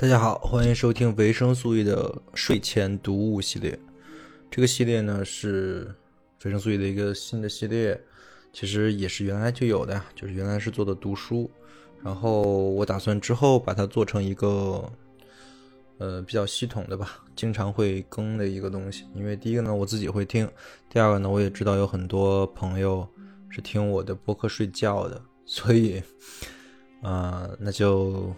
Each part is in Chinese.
大家好，欢迎收听维生素 E 的睡前读物系列。这个系列呢是维生素 E 的一个新的系列，其实也是原来就有的呀，就是原来是做的读书，然后我打算之后把它做成一个呃比较系统的吧，经常会更的一个东西。因为第一个呢我自己会听，第二个呢我也知道有很多朋友是听我的播客睡觉的，所以啊、呃那就。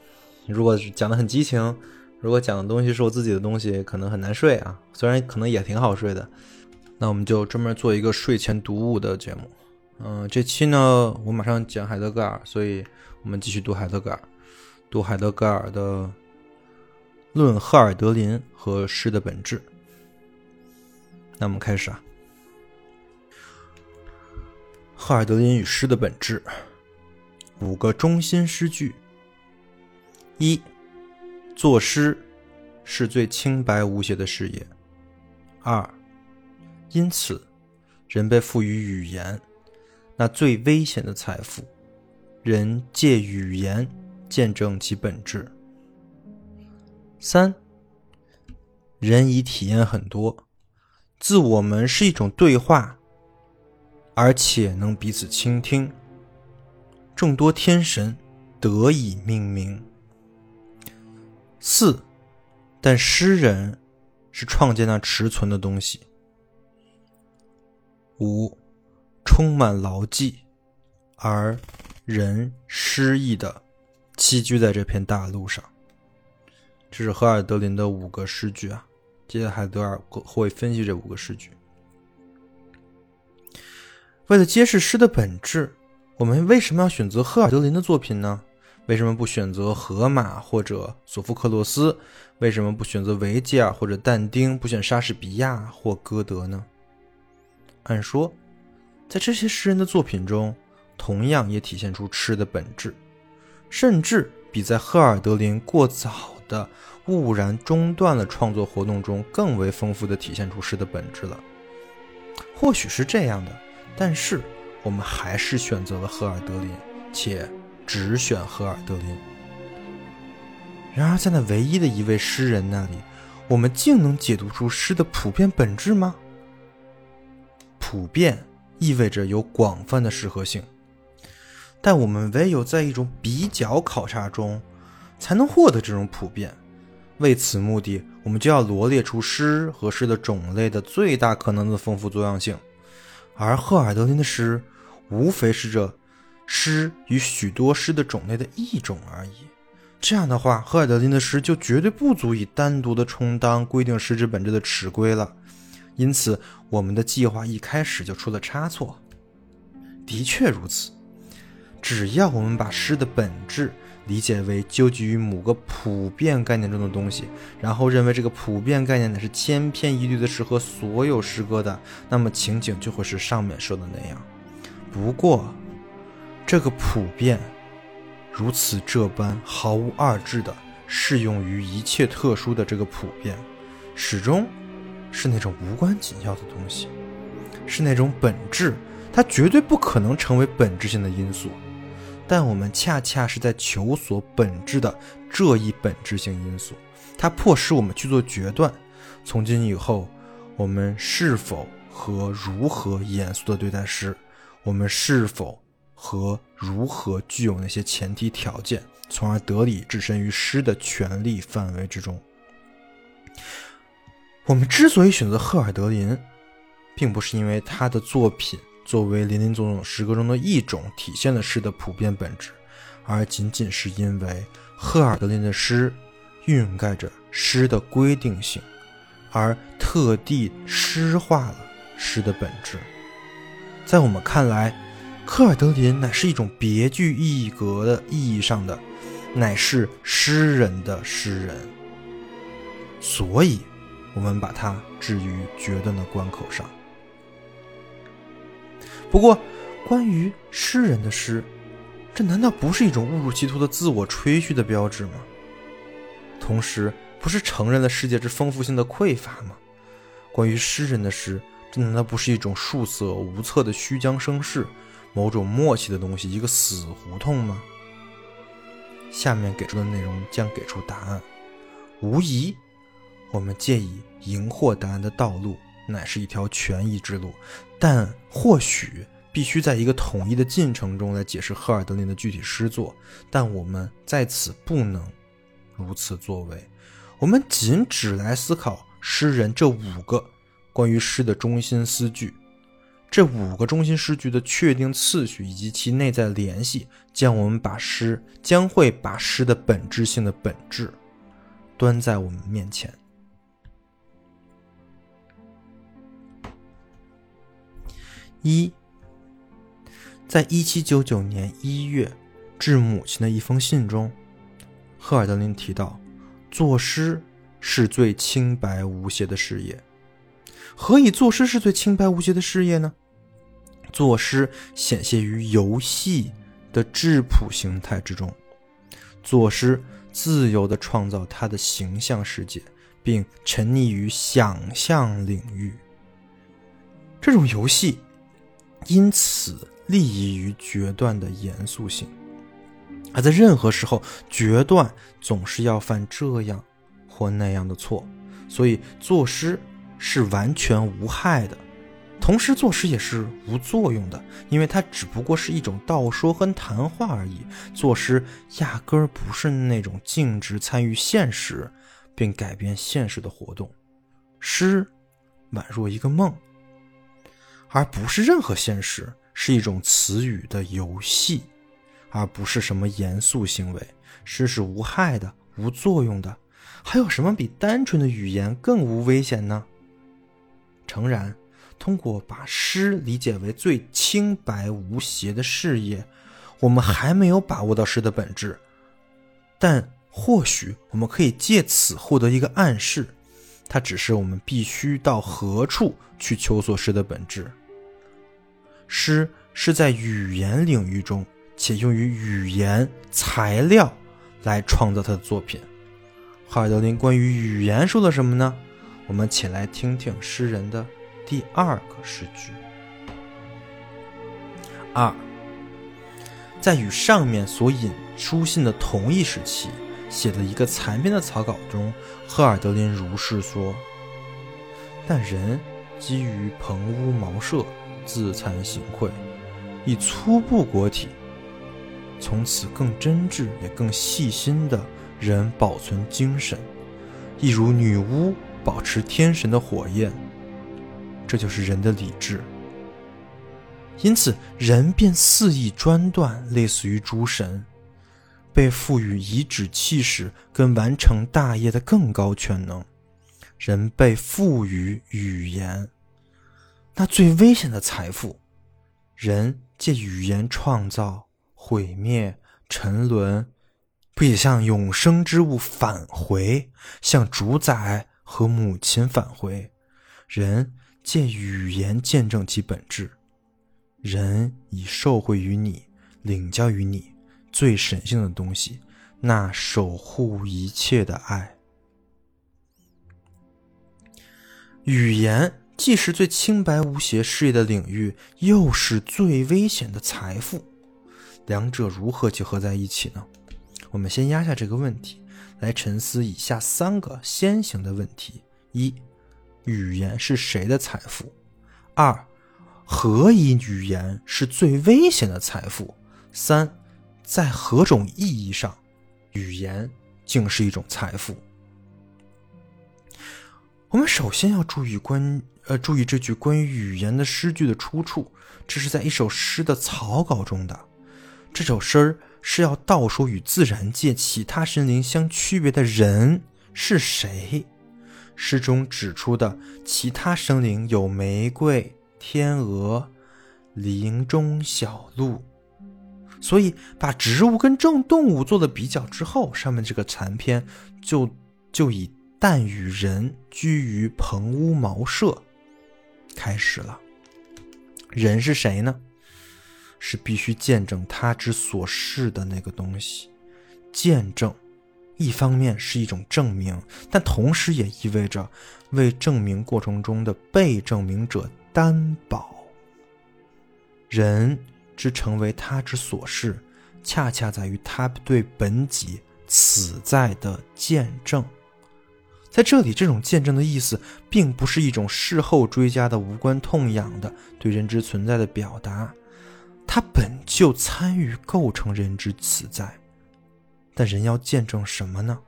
如果讲的很激情，如果讲的东西是我自己的东西，可能很难睡啊。虽然可能也挺好睡的，那我们就专门做一个睡前读物的节目。嗯、这期呢，我马上讲海德格尔，所以我们继续读海德格尔，读海德格尔的《论赫尔德林和诗的本质》。那我们开始啊，赫尔德林与诗的本质，五个中心诗句。一，作诗是最清白无邪的事业。二，因此，人被赋予语言，那最危险的财富，人借语言见证其本质。三，人已体验很多，自我们是一种对话，而且能彼此倾听。众多天神得以命名。四，但诗人是创建那持存的东西。五，充满牢记，而人失意的栖居在这片大陆上。这是赫尔德林的五个诗句啊。接着海德尔会分析这五个诗句。为了揭示诗的本质，我们为什么要选择赫尔德林的作品呢？为什么不选择荷马或者索福克洛斯？为什么不选择维吉尔或者但丁？不选莎士比亚或歌德呢？按说，在这些诗人的作品中，同样也体现出诗的本质，甚至比在赫尔德林过早的兀然中断了创作活动中更为丰富的体现出诗的本质了。或许是这样的，但是我们还是选择了赫尔德林，且。只选赫尔德林。然而，在那唯一的一位诗人那里，我们竟能解读出诗的普遍本质吗？普遍意味着有广泛的适合性，但我们唯有在一种比较考察中，才能获得这种普遍。为此目的，我们就要罗列出诗和诗的种类的最大可能的丰富多样性，而赫尔德林的诗，无非是这。诗与许多诗的种类的一种而已。这样的话，赫尔德林的诗就绝对不足以单独的充当规定诗之本质的尺规了。因此，我们的计划一开始就出了差错。的确如此，只要我们把诗的本质理解为纠结于某个普遍概念中的东西，然后认为这个普遍概念乃是千篇一律的适合所有诗歌的，那么情景就会是上面说的那样。不过，这个普遍如此这般毫无二致的适用于一切特殊的这个普遍，始终是那种无关紧要的东西，是那种本质，它绝对不可能成为本质性的因素。但我们恰恰是在求索本质的这一本质性因素，它迫使我们去做决断：从今以后，我们是否和如何严肃地对待诗？我们是否？和如何具有那些前提条件，从而得以置身于诗的权利范围之中。我们之所以选择赫尔德林，并不是因为他的作品作为林林总总诗歌中的一种体现了诗的普遍本质，而仅仅是因为赫尔德林的诗蕴盖着诗的规定性，而特地诗化了诗的本质。在我们看来，科尔德林乃是一种别具一格的意义上的，乃是诗人的诗人，所以，我们把它置于决断的关口上。不过，关于诗人的诗，这难道不是一种误入歧途的自我吹嘘的标志吗？同时，不是承认了世界之丰富性的匮乏吗？关于诗人的诗，这难道不是一种束手无策的虚张声势，某种默契的东西，一个死胡同吗？下面给出的内容将给出答案。无疑，我们借以赢获答案的道路，乃是一条权宜之路。但或许必须在一个统一的进程中来解释赫尔德林的具体诗作，但我们在此不能如此作为。我们仅只来思考诗人这五个关于诗的中心诗句。这五个中心诗句的确定次序以及其内在联系，将我们把诗将会把诗的本质性的本质端在我们面前。一，在一七九九年一月致母亲的一封信中，赫尔德林提到，作诗是最清白无邪的事业。何以作诗是最清白无邪的事业呢？作诗显现于游戏的质朴形态之中，作诗自由地创造他的形象世界，并沉溺于想象领域。这种游戏因此利益于决断的严肃性，而在任何时候，决断总是要犯这样或那样的错，所以作诗是完全无害的。同时，作诗也是无作用的，因为它只不过是一种道说和谈话而已。作诗压根儿不是那种径直参与现实并改变现实的活动，诗宛若一个梦，而不是任何现实，是一种词语的游戏，而不是什么严肃行为。诗是无害的、无作用的，还有什么比单纯的语言更无危险呢？诚然。通过把诗理解为最清白无邪的事业，我们还没有把握到诗的本质，但或许我们可以借此获得一个暗示，它只是我们必须到何处去求索诗的本质。诗是在语言领域中，且用于语言材料来创造他的作品。哈尔德林关于语言说了什么呢？我们且来听听诗人的。第二个诗句。二，在与上面所引书信的同一时期，写的一个残篇的草稿中，赫尔德林如是说：“但人基于棚屋茅舍，自惭形秽，以粗布裹体，从此更真挚也更细心的人保存精神，一如女巫保持天神的火焰。”这就是人的理智，因此人便肆意专断，类似于诸神，被赋予颐指气使跟完成大业的更高权能。人被赋予语言，那最危险的财富。人借语言创造、毁灭、沉沦，不也向永生之物返回，向主宰和母亲返回？人。借语言见证其本质，人已受惠于你，领教于你最神性的东西，那守护一切的爱。语言既是最清白无邪事业的领域，又是最危险的财富，两者如何结合在一起呢？我们先压下这个问题，来沉思以下三个先行的问题：一。语言是谁的财富？二，何以语言是最危险的财富？三，在何种意义上，语言竟是一种财富？我们首先要注意关呃注意这句关于语言的诗句的出处，这是在一首诗的草稿中的。这首诗是要道说与自然界其他神灵相区别的人是谁。诗中指出的其他生灵有玫瑰、天鹅、林中小鹿，所以把植物跟正动物做了比较之后，上面这个残篇就就以“但与人居于棚屋茅舍”开始了。人是谁呢？是必须见证他之所是的那个东西，见证。一方面是一种证明，但同时也意味着为证明过程中的被证明者担保。人之成为他之所是，恰恰在于他对本己此在的见证。在这里，这种见证的意思，并不是一种事后追加的无关痛痒的对人之存在的表达，它本就参与构成人之此在。但人要见证什么呢？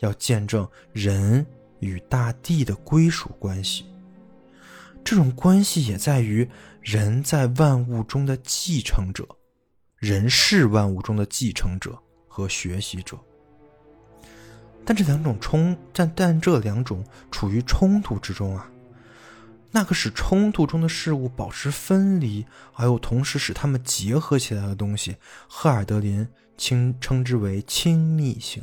要见证人与大地的归属关系。这种关系也在于人在万物中的继承者，人是万物中的继承者和学习者。但这两种冲，但但这两种处于冲突之中啊。那个使冲突中的事物保持分离，而又同时使它们结合起来的东西，赫尔德林称称之为亲密性。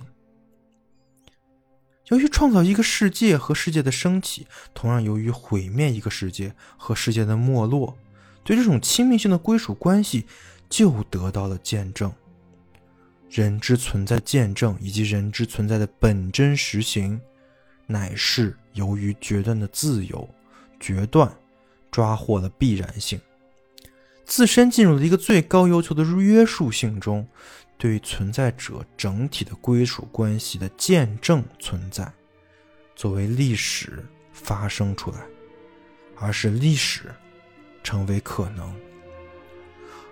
由于创造一个世界和世界的升起，同样由于毁灭一个世界和世界的没落，对这种亲密性的归属关系就得到了见证。人之存在见证以及人之存在的本真实行，乃是由于决断的自由，决断抓获了必然性，自身进入了一个最高要求的约束性中，对存在者整体的归属关系的见证存在，作为历史发生出来，而是历史成为可能。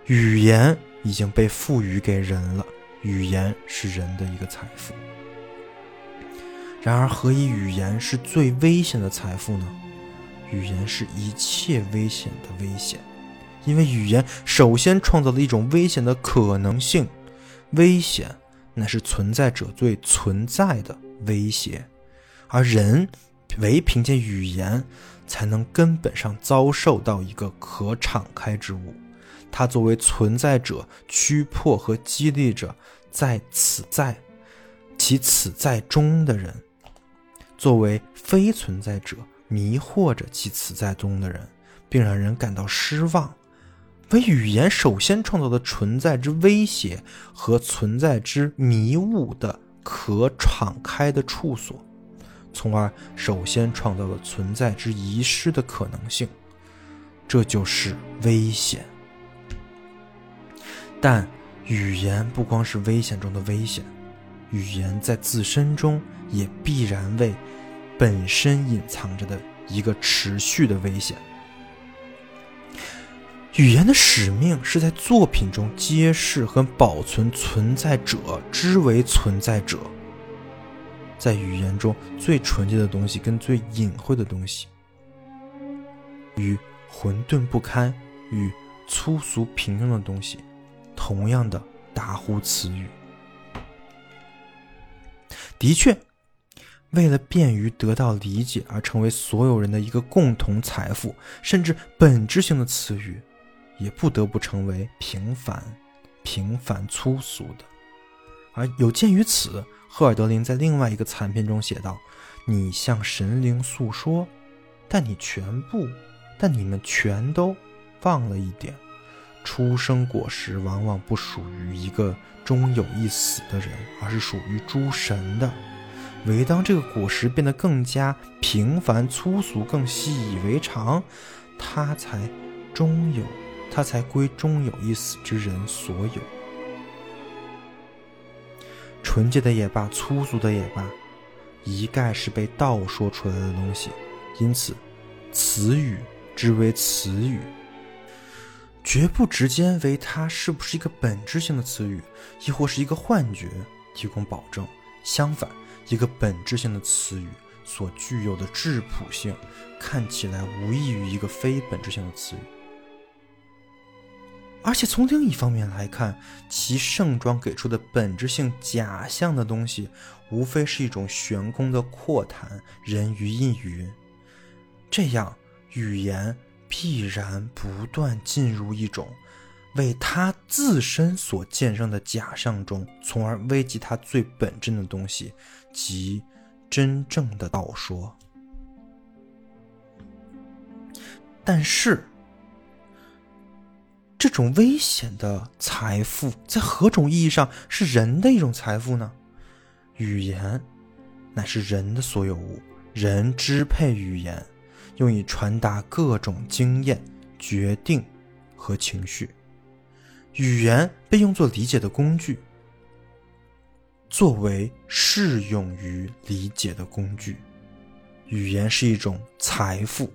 语言已经被赋予给人了。语言是人的一个财富，然而何以语言是最危险的财富呢？语言是一切危险的危险，因为语言首先创造了一种危险的可能性，危险乃是存在者最存在的威胁，而人唯凭借语言才能根本上遭受到一个可敞开之物。它作为存在者驱迫和激励着在此在其此在中的人，作为非存在者迷惑着其此在中的人，并让人感到失望。为语言首先创造的存在之威胁和存在之迷雾的可敞开的处所，从而首先创造了存在之遗失的可能性。这就是危险。但语言不光是危险中的危险，语言在自身中也必然为本身隐藏着的一个持续的危险。语言的使命是在作品中揭示和保存存在者之为存在者。在语言中最纯洁的东西跟最隐晦的东西，与混沌不堪与粗俗平庸的东西。同样的大乎词语，的确，为了便于得到理解而成为所有人的一个共同财富，甚至本质性的词语，也不得不成为平凡、平凡粗俗的。而有鉴于此，赫尔德林在另外一个残篇中写道：“你向神灵诉说，但你全部，但你们全都忘了一点。”出生果实往往不属于一个终有一死的人，而是属于诸神的。唯当这个果实变得更加平凡粗俗、更习以为常，它才终有，它才归终有一死之人所有。纯洁的也罢，粗俗的也罢，一概是被道说出来的东西。因此，词语之为词语。绝不直接为它是不是一个本质性的词语，亦或是一个幻觉提供保证。相反，一个本质性的词语所具有的质朴性，看起来无异于一个非本质性的词语。而且从另一方面来看，其盛装给出的本质性假象的东西，无非是一种悬空的阔谈，人云亦云。这样，语言。必然不断进入一种为他自身所见证的假象中，从而危及他最本真的东西，即真正的道说。但是，这种危险的财富，在何种意义上是人的一种财富呢？语言乃是人的所有物，人支配语言。用以传达各种经验、决定和情绪。语言被用作理解的工具，作为适用于理解的工具。语言是一种财富。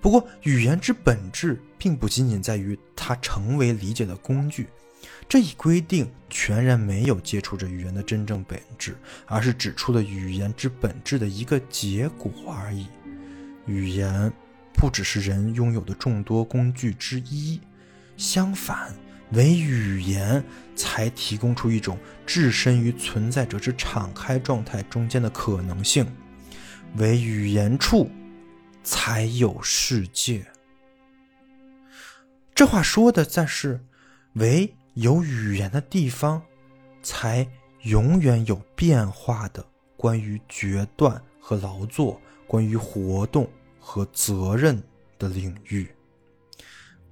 不过，语言之本质并不仅仅在于它成为理解的工具。这一规定全然没有接触着语言的真正本质，而是指出了语言之本质的一个结果而已。语言不只是人拥有的众多工具之一，相反，唯语言才提供出一种置身于存在者之敞开状态中间的可能性。唯语言处，才有世界。这话说的，在是唯。有语言的地方，才永远有变化的关于决断和劳作，关于活动和责任的领域，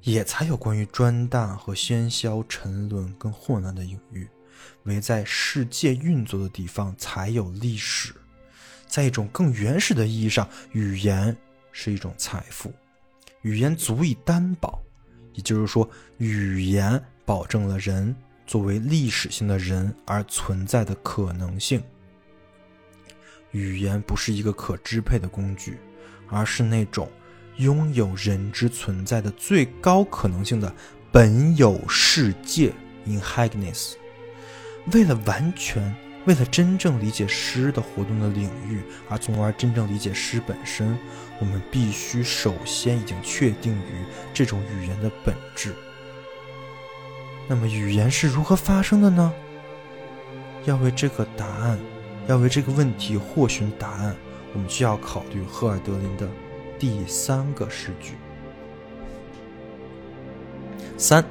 也才有关于专大和喧嚣、沉沦跟混乱的领域。唯在世界运作的地方，才有历史。在一种更原始的意义上，语言是一种财富，语言足以担保，也就是说，语言。保证了人作为历史性的人而存在的可能性。语言不是一个可支配的工具，而是那种拥有人之存在的最高可能性的本有世界 （in Hagness）。为了完全，为了真正理解诗的活动的领域，而从而真正理解诗本身，我们必须首先已经确定于这种语言的本质。那么语言是如何发生的呢？要为这个答案，要为这个问题获寻答案，我们需要考虑赫尔德林的第三个诗句。三，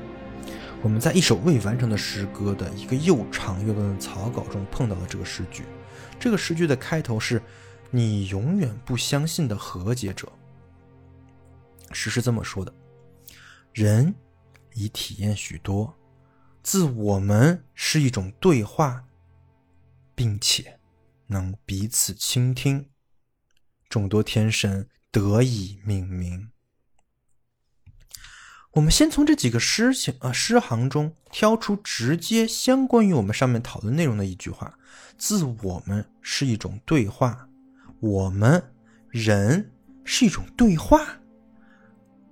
我们在一首未完成的诗歌的一个又长又乱的草稿中碰到了这个诗句。这个诗句的开头是“你永远不相信的和解者”。诗是这么说的：“人已体验许多。”自我们是一种对话，并且能彼此倾听，众多天神得以命名。我们先从这几个诗行啊诗行中挑出直接相关于我们上面讨论内容的一句话：自我们是一种对话，我们人是一种对话。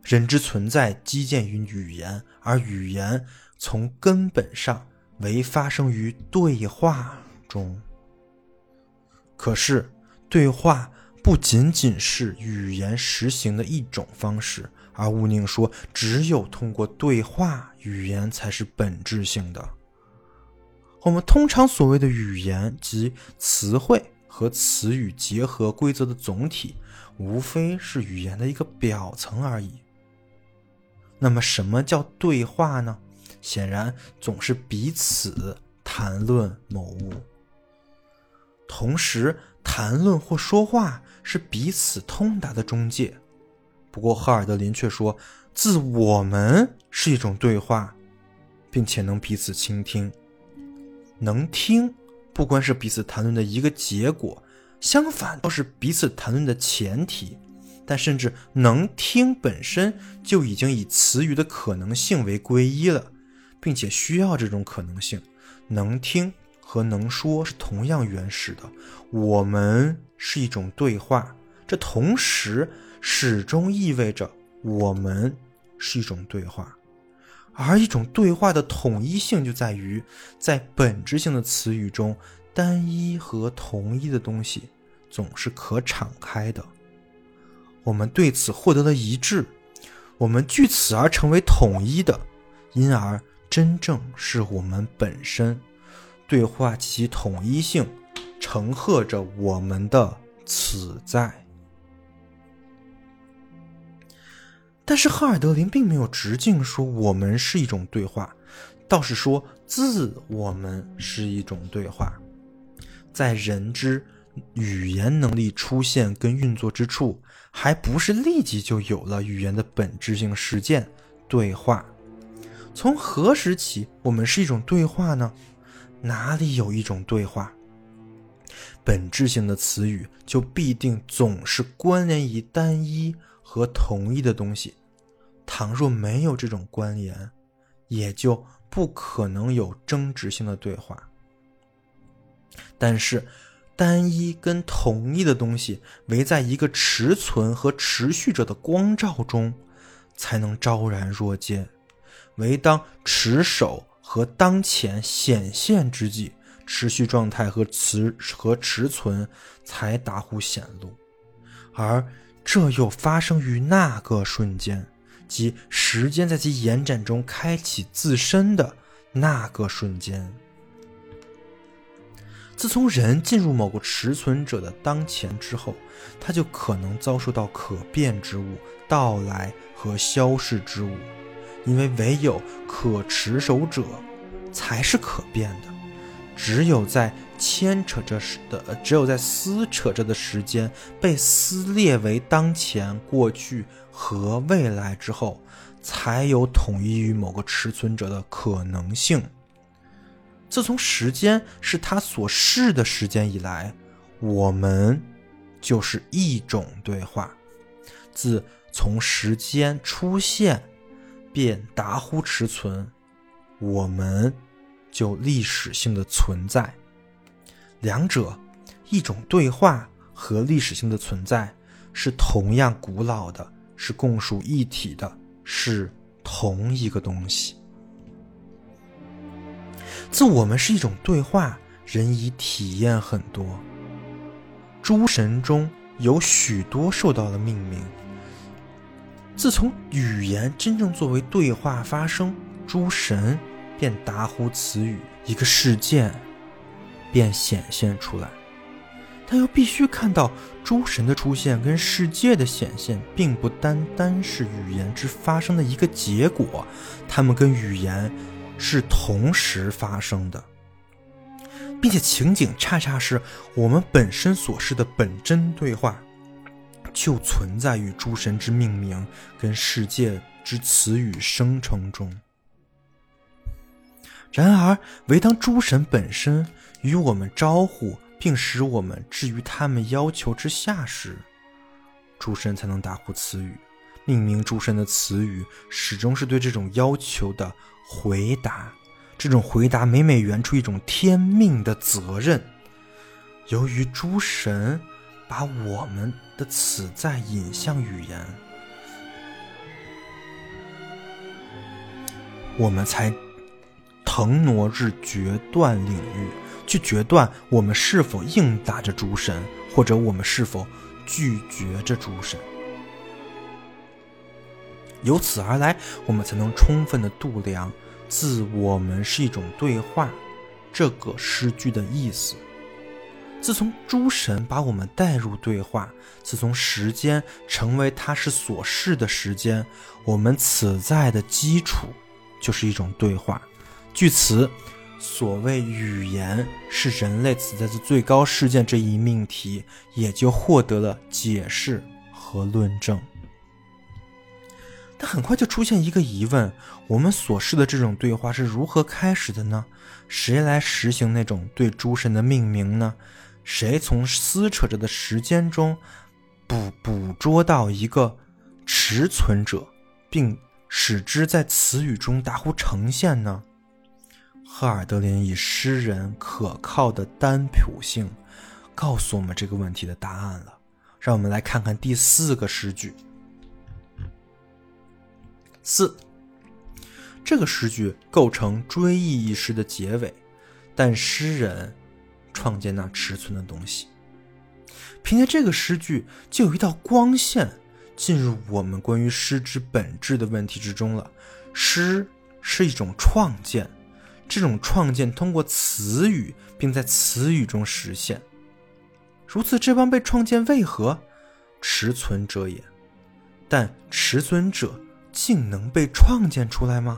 人之存在基建于语言，而语言。从根本上为发生于对话中。可是，对话不仅仅是语言实行的一种方式，而乌宁说，只有通过对话，语言才是本质性的。我们通常所谓的语言，即词汇和词语结合规则的总体，无非是语言的一个表层而已。那么，什么叫对话呢？显然，总是彼此谈论某物，同时谈论或说话是彼此通达的中介。不过，赫尔德林却说，自我们是一种对话，并且能彼此倾听。能听，不光是彼此谈论的一个结果，相反，倒是彼此谈论的前提。但甚至能听本身就已经以词语的可能性为归一了。并且需要这种可能性，能听和能说是同样原始的。我们是一种对话，这同时始终意味着我们是一种对话。而一种对话的统一性就在于，在本质性的词语中，单一和同一的东西总是可敞开的。我们对此获得了一致，我们据此而成为统一的，因而。真正是我们本身，对话其统一性，承荷着我们的此在。但是赫尔德林并没有直径说我们是一种对话，倒是说自我们是一种对话。在人之语言能力出现跟运作之处，还不是立即就有了语言的本质性实践——对话。从何时起，我们是一种对话呢？哪里有一种对话？本质性的词语就必定总是关联于单一和同一的东西。倘若没有这种关联，也就不可能有争执性的对话。但是，单一跟统一的东西围在一个持存和持续着的光照中，才能昭然若见。唯当持守和当前显现之际，持续状态和持和持存才达乎显露。而这又发生于那个瞬间，即时间在其延展中开启自身的那个瞬间。自从人进入某个持存者的当前之后，他就可能遭受到可变之物到来和消逝之物，因为唯有可持守者才是可变的。只有在牵扯着的，只有在撕扯着的时间被撕裂为当前、过去和未来之后，才有统一于某个持存者的可能性。自从时间是他所示的时间以来，我们就是一种对话。自从时间出现便达乎持存，我们就历史性的存在。两者，一种对话和历史性的存在，是同样古老的，是共属一体的，是同一个东西。自我们是一种对话，人已体验很多。诸神中有许多受到了命名。自从语言真正作为对话发生，诸神便达乎此语，一个事件便显现出来。但又必须看到，诸神的出现跟世界的显现，并不单单是语言之发生的一个结果，它们跟语言。是同时发生的，并且情景恰恰是我们本身所示的本真对话，就存在于诸神之命名跟世界之词语生成中。然而，唯当诸神本身与我们招呼，并使我们置于他们要求之下时，诸神才能答复词语。命名诸神的词语，始终是对这种要求的。回答，这种回答每每圆出一种天命的责任。由于诸神把我们的此在引向语言，我们才腾挪至决断领域，去决断我们是否应答着诸神，或者我们是否拒绝着诸神。由此而来，我们才能充分的度量“自我们是一种对话”这个诗句的意思。自从诸神把我们带入对话，自从时间成为它是所示的时间，我们此在的基础就是一种对话。据此，所谓语言是人类此在的最高事件这一命题，也就获得了解释和论证。但很快就出现一个疑问：我们所示的这种对话是如何开始的呢？谁来实行那种对诸神的命名呢？谁从撕扯着的时间中捕捕捉到一个持存者，并使之在词语中达乎呈现呢？赫尔德林以诗人可靠的单谱性告诉我们这个问题的答案了。让我们来看看第四个诗句。四，这个诗句构成追忆一诗的结尾，但诗人创建那尺寸的东西。凭借这个诗句，就有一道光线进入我们关于诗之本质的问题之中了。诗是一种创建，这种创建通过词语，并在词语中实现。如此这般被创建，为何持存者也？但持存者。竟能被创建出来吗？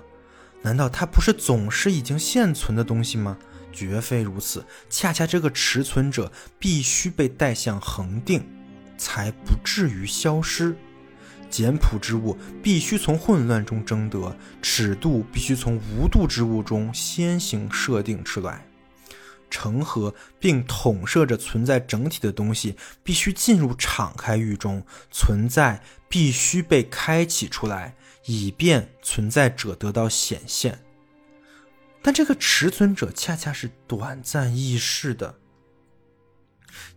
难道它不是总是已经现存的东西吗？绝非如此，恰恰这个持存者必须被带向恒定，才不至于消失。简朴之物必须从混乱中争得，尺度必须从无度之物中先行设定出来。成合并统摄着存在整体的东西，必须进入敞开域中，存在必须被开启出来。以便存在者得到显现，但这个持存者恰恰是短暂易逝的。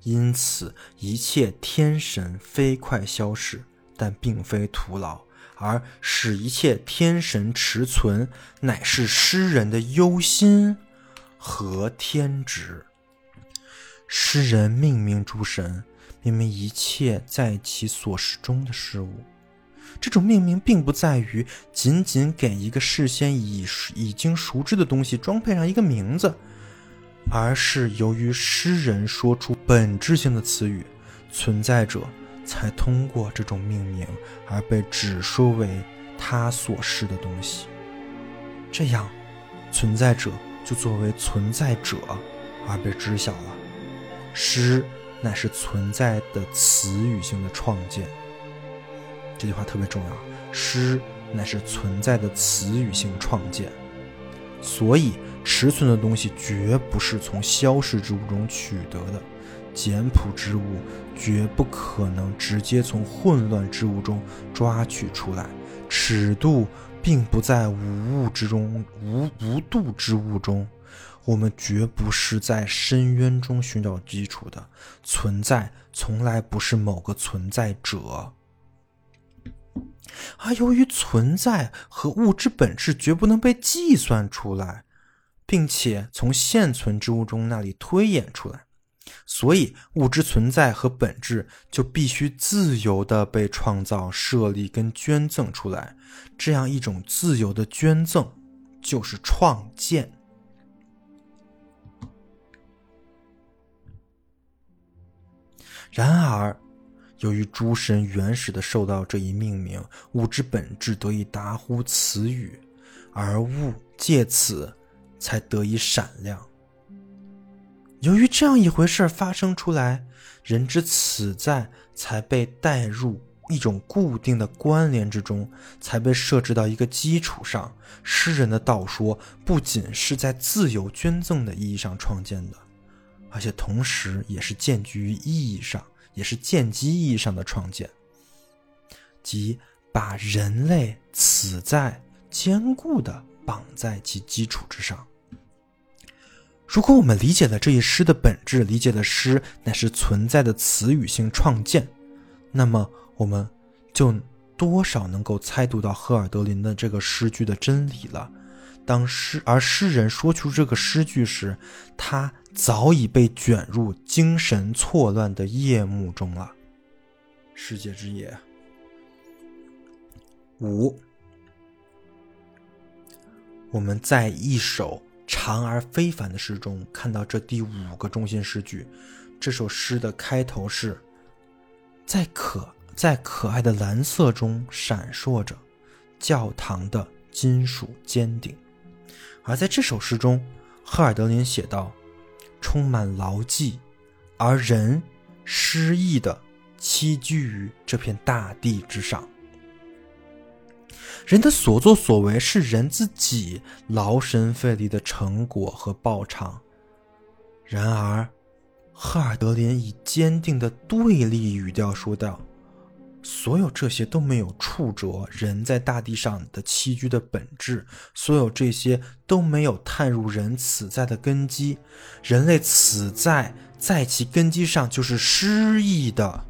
因此，一切天神飞快消逝，但并非徒劳，而使一切天神持存，乃是诗人的忧心和天职。诗人命名诸神，命名一切在其所识中的事物。这种命名并不在于仅仅给一个事先已已经熟知的东西装配上一个名字。而是由于诗人说出本质性的词语，存在者才通过这种命名而被指说为他所示的东西。这样，存在者就作为存在者而被知晓了。诗乃是存在的词语性的创建。这句话特别重要。诗乃是存在的词语性创建，所以。持存的东西绝不是从消逝之物中取得的，简朴之物绝不可能直接从混乱之物中抓取出来。尺度并不在无物之中，无无度之物中。我们绝不是在深渊中寻找基础的存在，从来不是某个存在者。而由于存在和物质本质绝不能被计算出来。并且从现存之物中那里推演出来，所以物质存在和本质就必须自由的被创造、设立跟捐赠出来。这样一种自由的捐赠，就是创建。然而，由于诸神原始的受到这一命名，物质本质得以达乎此语，而物借此。才得以闪亮。由于这样一回事发生出来，人之此在才被带入一种固定的关联之中，才被设置到一个基础上。诗人的道说不仅是在自由捐赠的意义上创建的，而且同时也是建基于意义上，也是建基意义上的创建，即把人类此在坚固的。绑在其基础之上。如果我们理解了这一诗的本质，理解了诗乃是存在的词语性创建，那么我们就多少能够猜度到赫尔德林的这个诗句的真理了。当诗而诗人说出这个诗句时，他早已被卷入精神错乱的夜幕中了。世界之夜五。我们在一首长而非凡的诗中看到这第五个中心诗句。这首诗的开头是：“在可在可爱的蓝色中闪烁着教堂的金属尖顶。”而在这首诗中，赫尔德林写道：“充满牢记，而人诗意的栖居于这片大地之上。”人的所作所为是人自己劳神费力的成果和报偿。然而，赫尔德林以坚定的对立语调说道：“所有这些都没有触着人在大地上的栖居的本质，所有这些都没有探入人此在的根基。人类此在在其根基上就是失意的。”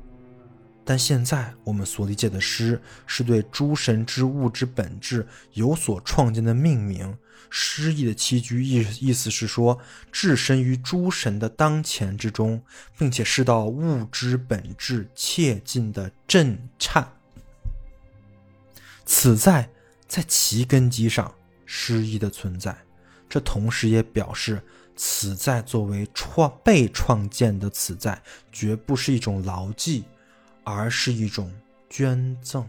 但现在我们所理解的诗，是对诸神之物之本质有所创建的命名。诗意的栖居意意思是说，置身于诸神的当前之中，并且是到物之本质切近的震颤。此在在其根基上，诗意的存在，这同时也表示此在作为创被创建的此在，绝不是一种牢记。而是一种捐赠。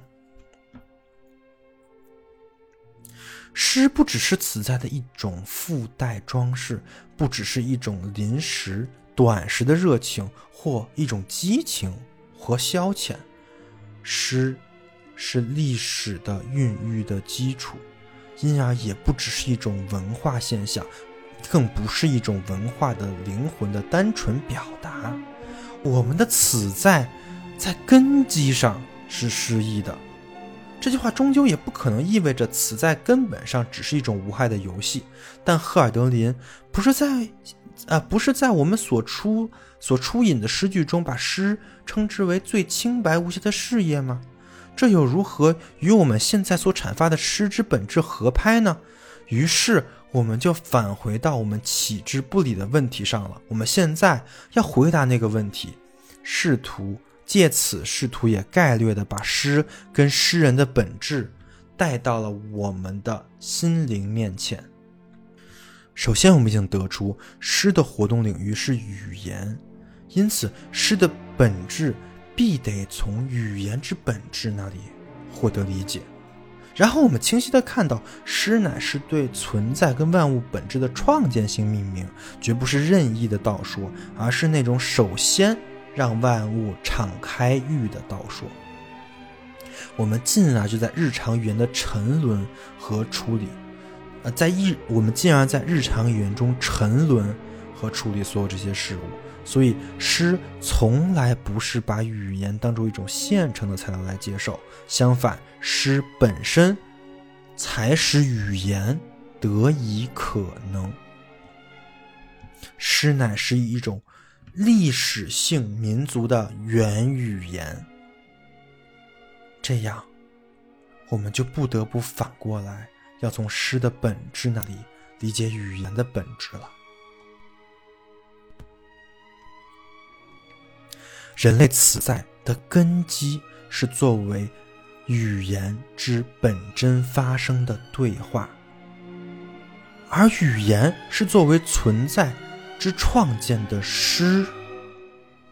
诗不只是此在的一种附带装饰，不只是一种临时、短时的热情或一种激情和消遣。诗是历史的孕育的基础，因而也不只是一种文化现象，更不是一种文化的灵魂的单纯表达。我们的此在。在根基上是失意的，这句话终究也不可能意味着此在根本上只是一种无害的游戏。但赫尔德林不是在啊，不是在我们所出所出引的诗句中把诗称之为最清白无瑕的事业吗？这又如何与我们现在所阐发的诗之本质合拍呢？于是我们就返回到我们弃之不理的问题上了。我们现在要回答那个问题，试图借此试图也概略的把诗跟诗人的本质带到了我们的心灵面前。首先，我们已经得出诗的活动领域是语言，因此诗的本质必得从语言之本质那里获得理解。然后我们清晰地看到，诗乃是对存在跟万物本质的创建性命名，绝不是任意的道说，而是那种首先让万物敞开域的道说。我们进而就在日常语言的沉沦和处理，呃，在日我们进而在日常语言中沉沦和处理所有这些事物。所以，诗从来不是把语言当做一种现成的材料来接受，相反，诗本身才使语言得以可能。诗乃是一种历史性民族的原语言。这样，我们就不得不反过来，要从诗的本质那里理解语言的本质了。人类此在的根基是作为语言之本真发生的对话，而语言是作为存在之创建的诗。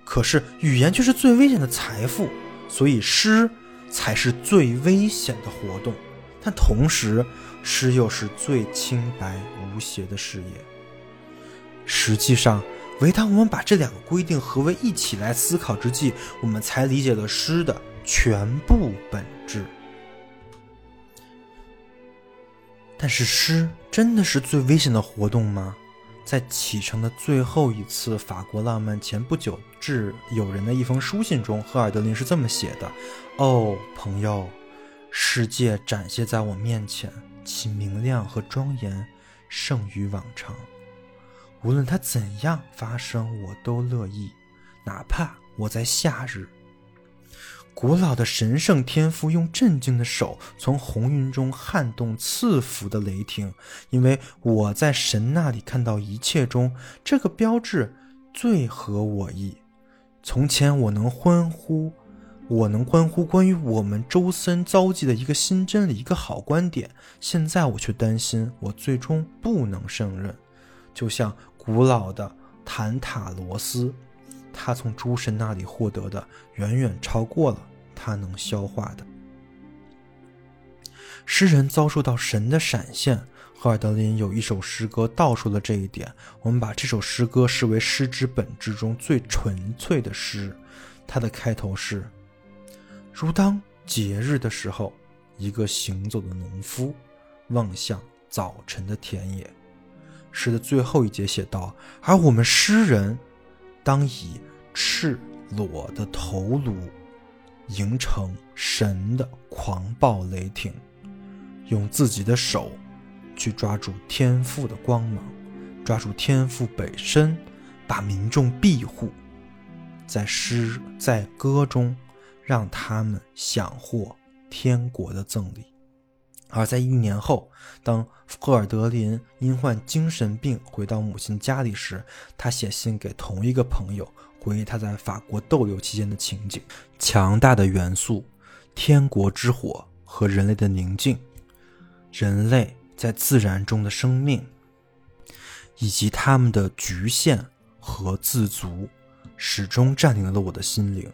可是语言却是最危险的财富，所以诗才是最危险的活动。但同时，诗又是最清白无邪的事业。实际上。唯当我们把这两个规定合为一起来思考之际，我们才理解了诗的全部本质。但是，诗真的是最危险的活动吗？在启程的最后一次法国浪漫前不久致友人的一封书信中，赫尔德林是这么写的：“哦，朋友，世界展现在我面前，其明亮和庄严胜于往常。”无论它怎样发生，我都乐意，哪怕我在夏日。古老的神圣天赋用镇静的手从红云中撼动赐福的雷霆，因为我在神那里看到一切中这个标志最合我意。从前我能欢呼，我能欢呼关于我们周森遭际的一个新真理，一个好观点。现在我却担心，我最终不能胜任，就像。古老的坦塔罗斯，他从诸神那里获得的远远超过了他能消化的。诗人遭受到神的闪现，赫尔德林有一首诗歌道出了这一点。我们把这首诗歌视为诗之本质中最纯粹的诗。它的开头是：如当节日的时候，一个行走的农夫望向早晨的田野。诗的最后一节写道：“而我们诗人，当以赤裸的头颅，迎承神的狂暴雷霆，用自己的手去抓住天赋的光芒，抓住天赋本身，把民众庇护，在诗在歌中，让他们享获天国的赠礼。”而在一年后，当赫尔德林因患精神病回到母亲家里时，他写信给同一个朋友，回忆他在法国逗留期间的情景：强大的元素、天国之火和人类的宁静，人类在自然中的生命，以及他们的局限和自足，始终占领了我的心灵。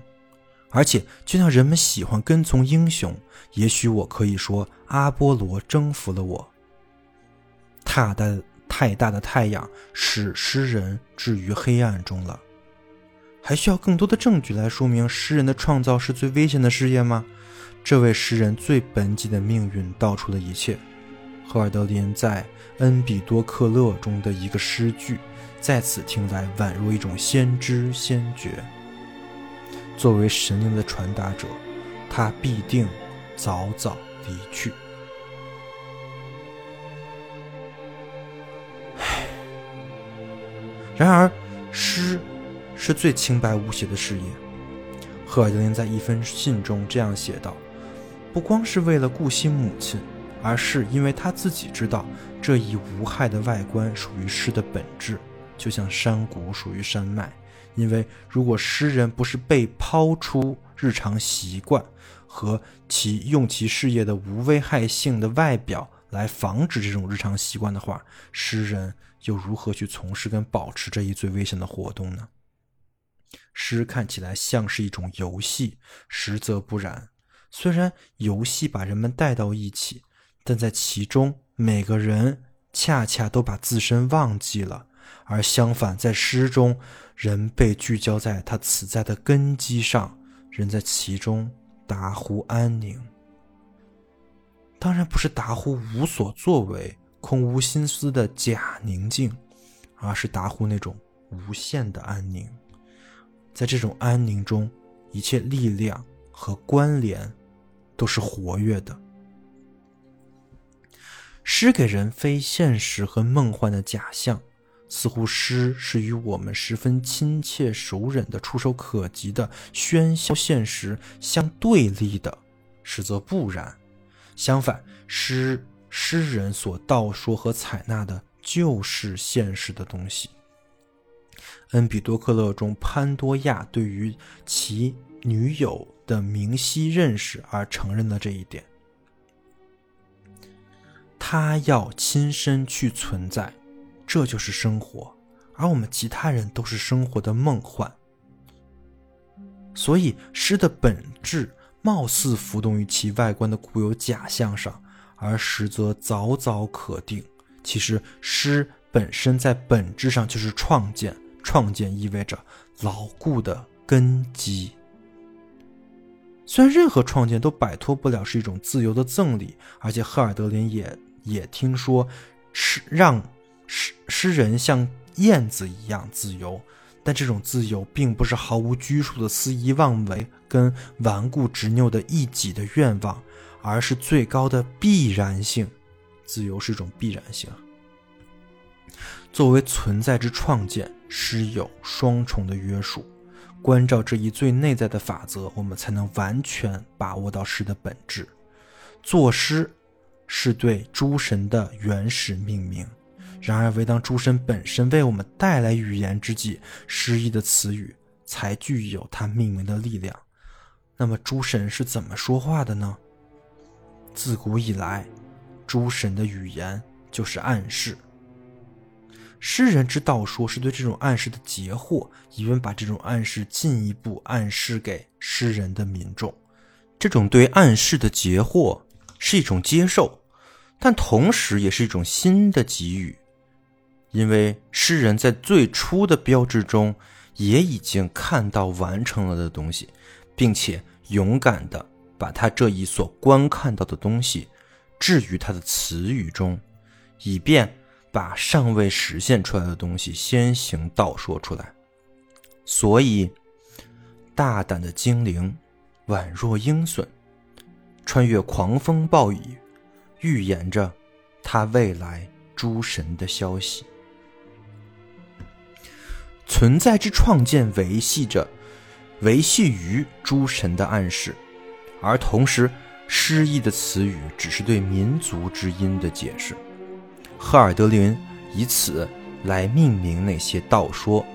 而且，就像人们喜欢跟从英雄，也许我可以说，阿波罗征服了我。太大太大的太阳使诗人置于黑暗中了。还需要更多的证据来说明诗人的创造是最危险的事业吗？这位诗人最本己的命运道出了一切。赫尔德林在《恩比多克勒》中的一个诗句，在此听来宛如一种先知先觉。作为神灵的传达者，他必定早早离去。然而，诗是最清白无邪的事业。赫尔德林在一封信中这样写道：“不光是为了顾惜母亲，而是因为他自己知道这一无害的外观属于诗的本质，就像山谷属于山脉。因为如果诗人不是被抛出日常习惯和其用其事业的无危害性的外表来防止这种日常习惯的话，诗人又如何去从事跟保持这一最危险的活动呢？”诗看起来像是一种游戏，实则不然。虽然游戏把人们带到一起，但在其中，每个人恰恰都把自身忘记了；而相反，在诗中，人被聚焦在他此在的根基上，人在其中达乎安宁。当然不是达乎无所作为、空无心思的假宁静，而是达乎那种无限的安宁。在这种安宁中，一切力量和关联都是活跃的。诗给人非现实和梦幻的假象，似乎诗是与我们十分亲切、熟稔的、触手可及的喧嚣现实相对立的，实则不然。相反，诗诗人所道说和采纳的，就是现实的东西。恩比多克勒中，潘多亚对于其女友的明晰认识而承认了这一点。他要亲身去存在，这就是生活，而我们其他人都是生活的梦幻。所以，诗的本质貌似浮动于其外观的固有假象上，而实则早早可定。其实，诗本身在本质上就是创建。创建意味着牢固的根基。虽然任何创建都摆脱不了是一种自由的赠礼，而且赫尔德林也也听说是让诗诗人像燕子一样自由，但这种自由并不是毫无拘束的肆意妄为跟顽固执拗的一己的愿望，而是最高的必然性。自由是一种必然性。作为存在之创建，诗有双重的约束。关照这一最内在的法则，我们才能完全把握到诗的本质。作诗是对诸神的原始命名，然而唯当诸神本身为我们带来语言之际，诗意的词语才具有它命名的力量。那么，诸神是怎么说话的呢？自古以来，诸神的语言就是暗示。诗人之道说是对这种暗示的截获，以便把这种暗示进一步暗示给诗人的民众。这种对暗示的截获是一种接受，但同时也是一种新的给予，因为诗人在最初的标志中也已经看到完成了的东西，并且勇敢的把他这一所观看到的东西置于他的词语中，以便。把尚未实现出来的东西先行道说出来，所以大胆的精灵宛若鹰隼，穿越狂风暴雨，预言着他未来诸神的消息。存在之创建维系着，维系于诸神的暗示，而同时诗意的词语只是对民族之音的解释。赫尔德林以此来命名那些道说，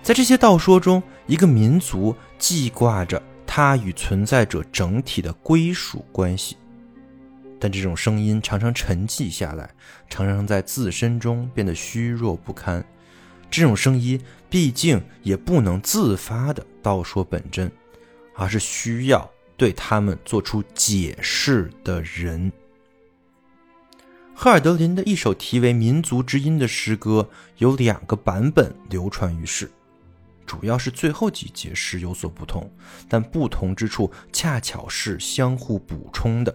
在这些道说中，一个民族记挂着它与存在者整体的归属关系，但这种声音常常沉寂下来，常常在自身中变得虚弱不堪。这种声音毕竟也不能自发的道说本真，而是需要对他们做出解释的人。赫尔德林的一首题为《民族之音》的诗歌有两个版本流传于世，主要是最后几节诗有所不同，但不同之处恰巧是相互补充的。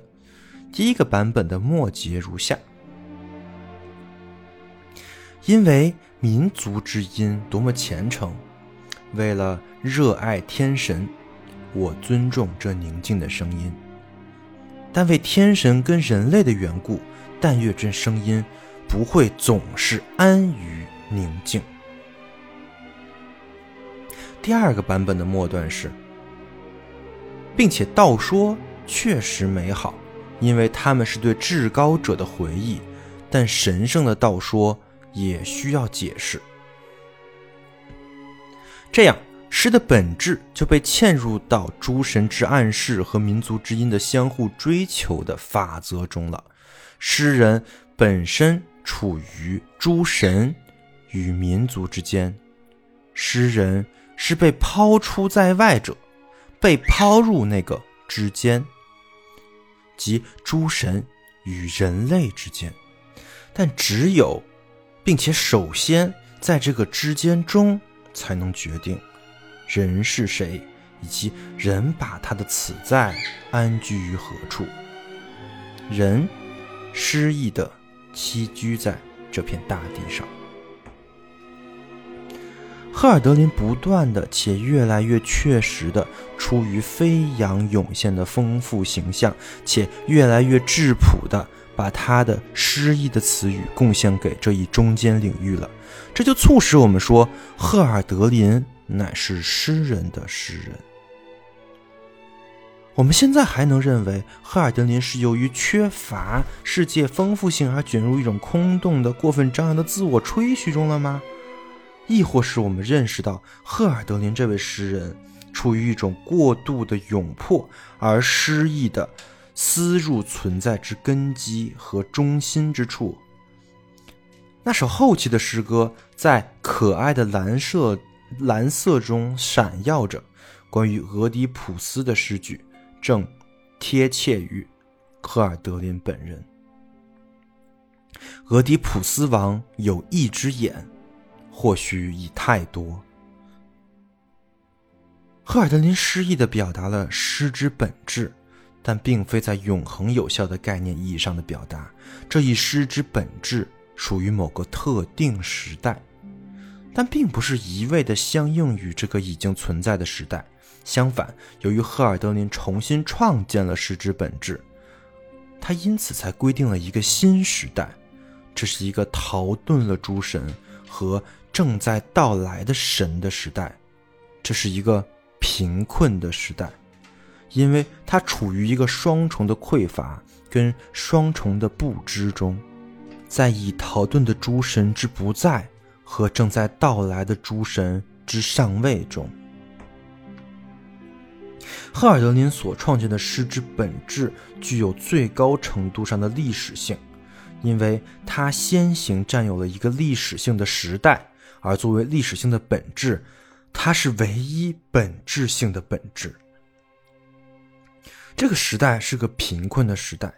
第一个版本的末节如下：因为民族之音多么虔诚，为了热爱天神，我尊重这宁静的声音，但为天神跟人类的缘故。但愿这声音不会总是安于宁静。第二个版本的末段是，并且道说确实美好，因为他们是对至高者的回忆，但神圣的道说也需要解释。这样，诗的本质就被嵌入到诸神之暗示和民族之音的相互追求的法则中了。诗人本身处于诸神与民族之间，诗人是被抛出在外者，被抛入那个之间，即诸神与人类之间。但只有，并且首先在这个之间中。才能决定人是谁，以及人把他的此在安居于何处。人诗意的栖居在这片大地上。赫尔德林不断的且越来越确实的，出于飞扬涌现的丰富形象，且越来越质朴的，把他的诗意的词语贡献给这一中间领域了。这就促使我们说，赫尔德林乃是诗人的诗人。我们现在还能认为赫尔德林是由于缺乏世界丰富性而卷入一种空洞的、过分张扬的自我吹嘘中了吗？亦或是我们认识到赫尔德林这位诗人处于一种过度的窘迫而失意的思入存在之根基和中心之处？那首后期的诗歌在可爱的蓝色蓝色中闪耀着，关于俄狄浦斯的诗句正贴切于赫尔德林本人。俄狄浦斯王有一只眼，或许已太多。赫尔德林诗意的表达了诗之本质，但并非在永恒有效的概念意义上的表达。这一诗之本质。属于某个特定时代，但并不是一味的相应于这个已经存在的时代。相反，由于赫尔德林重新创建了诗之本质，他因此才规定了一个新时代。这是一个逃遁了诸神和正在到来的神的时代。这是一个贫困的时代，因为它处于一个双重的匮乏跟双重的不知中。在已逃遁的诸神之不在和正在到来的诸神之上位中，赫尔德林所创建的诗之本质具有最高程度上的历史性，因为它先行占有了一个历史性的时代，而作为历史性的本质，它是唯一本质性的本质。这个时代是个贫困的时代，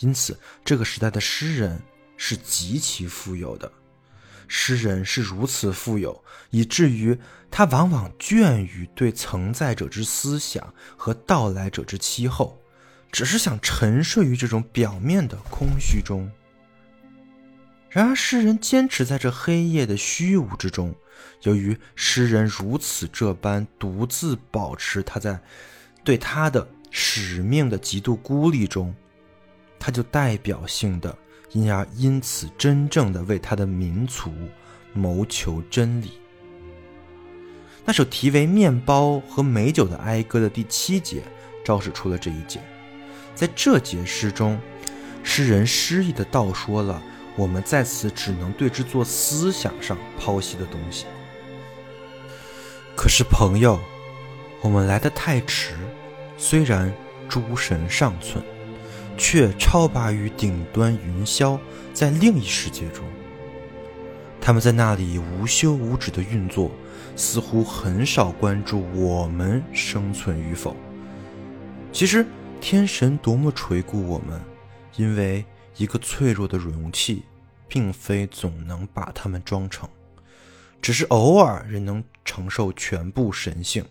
因此这个时代的诗人。是极其富有的，诗人是如此富有，以至于他往往倦于对存在者之思想和到来者之期后，只是想沉睡于这种表面的空虚中。然而，诗人坚持在这黑夜的虚无之中，由于诗人如此这般独自保持他在对他的使命的极度孤立中，他就代表性的。因而，因此，真正的为他的民族谋求真理。那首题为《面包和美酒》的哀歌的第七节，昭示出了这一节。在这节诗中，诗人诗意的道说了我们在此只能对之做思想上剖析的东西。可是，朋友，我们来得太迟，虽然诸神尚存。却超拔于顶端云霄，在另一世界中，他们在那里无休无止的运作，似乎很少关注我们生存与否。其实，天神多么垂顾我们，因为一个脆弱的容器，并非总能把它们装成，只是偶尔仍能承受全部神性。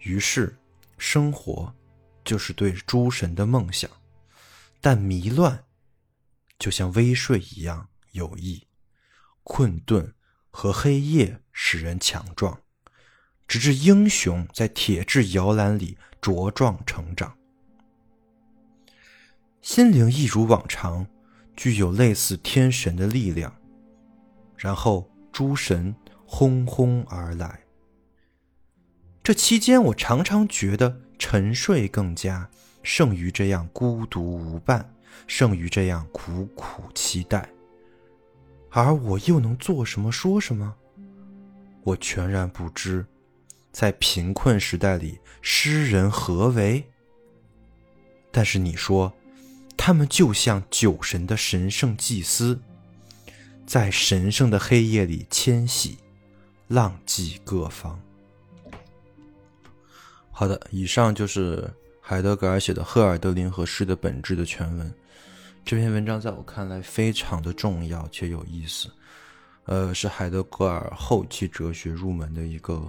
于是，生活就是对诸神的梦想。但迷乱，就像微睡一样有益；困顿和黑夜使人强壮，直至英雄在铁质摇篮里茁壮成长。心灵一如往常，具有类似天神的力量。然后诸神轰轰而来，这期间，我常常觉得沉睡更佳，胜于这样孤独无伴，胜于这样苦苦期待。而我又能做什么说什么？我全然不知。在贫困时代里，诗人何为？但是你说，他们就像酒神的神圣祭司，在神圣的黑夜里迁徙，浪迹各方。好的，以上就是海德格尔写的《赫尔德林和诗的本质》的全文。这篇文章在我看来非常的重要且有意思，呃，是海德格尔后期哲学入门的一个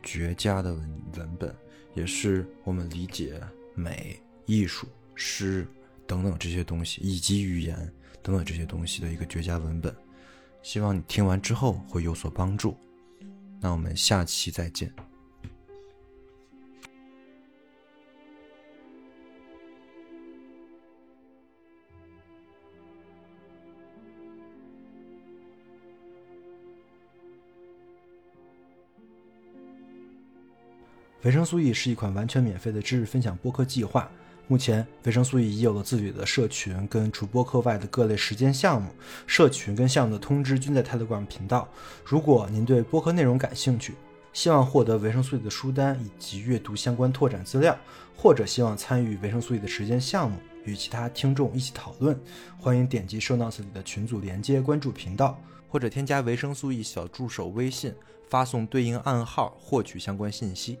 绝佳的文文本，也是我们理解美、艺术、诗等等这些东西，以及语言等等这些东西的一个绝佳文本。希望你听完之后会有所帮助。那我们下期再见。维生素 E 是一款完全免费的知识分享播客计划。目前，维生素 E 已有了自己的社群，跟除播客外的各类实践项目。社群跟项目的通知均在 Telegram 频道。如果您对播客内容感兴趣，希望获得维生素 E 的书单以及阅读相关拓展资料，或者希望参与维生素 E 的实践项目，与其他听众一起讨论，欢迎点击 Show Notes 里的群组连接，关注频道，或者添加维生素 E 小助手微信，发送对应暗号获取相关信息。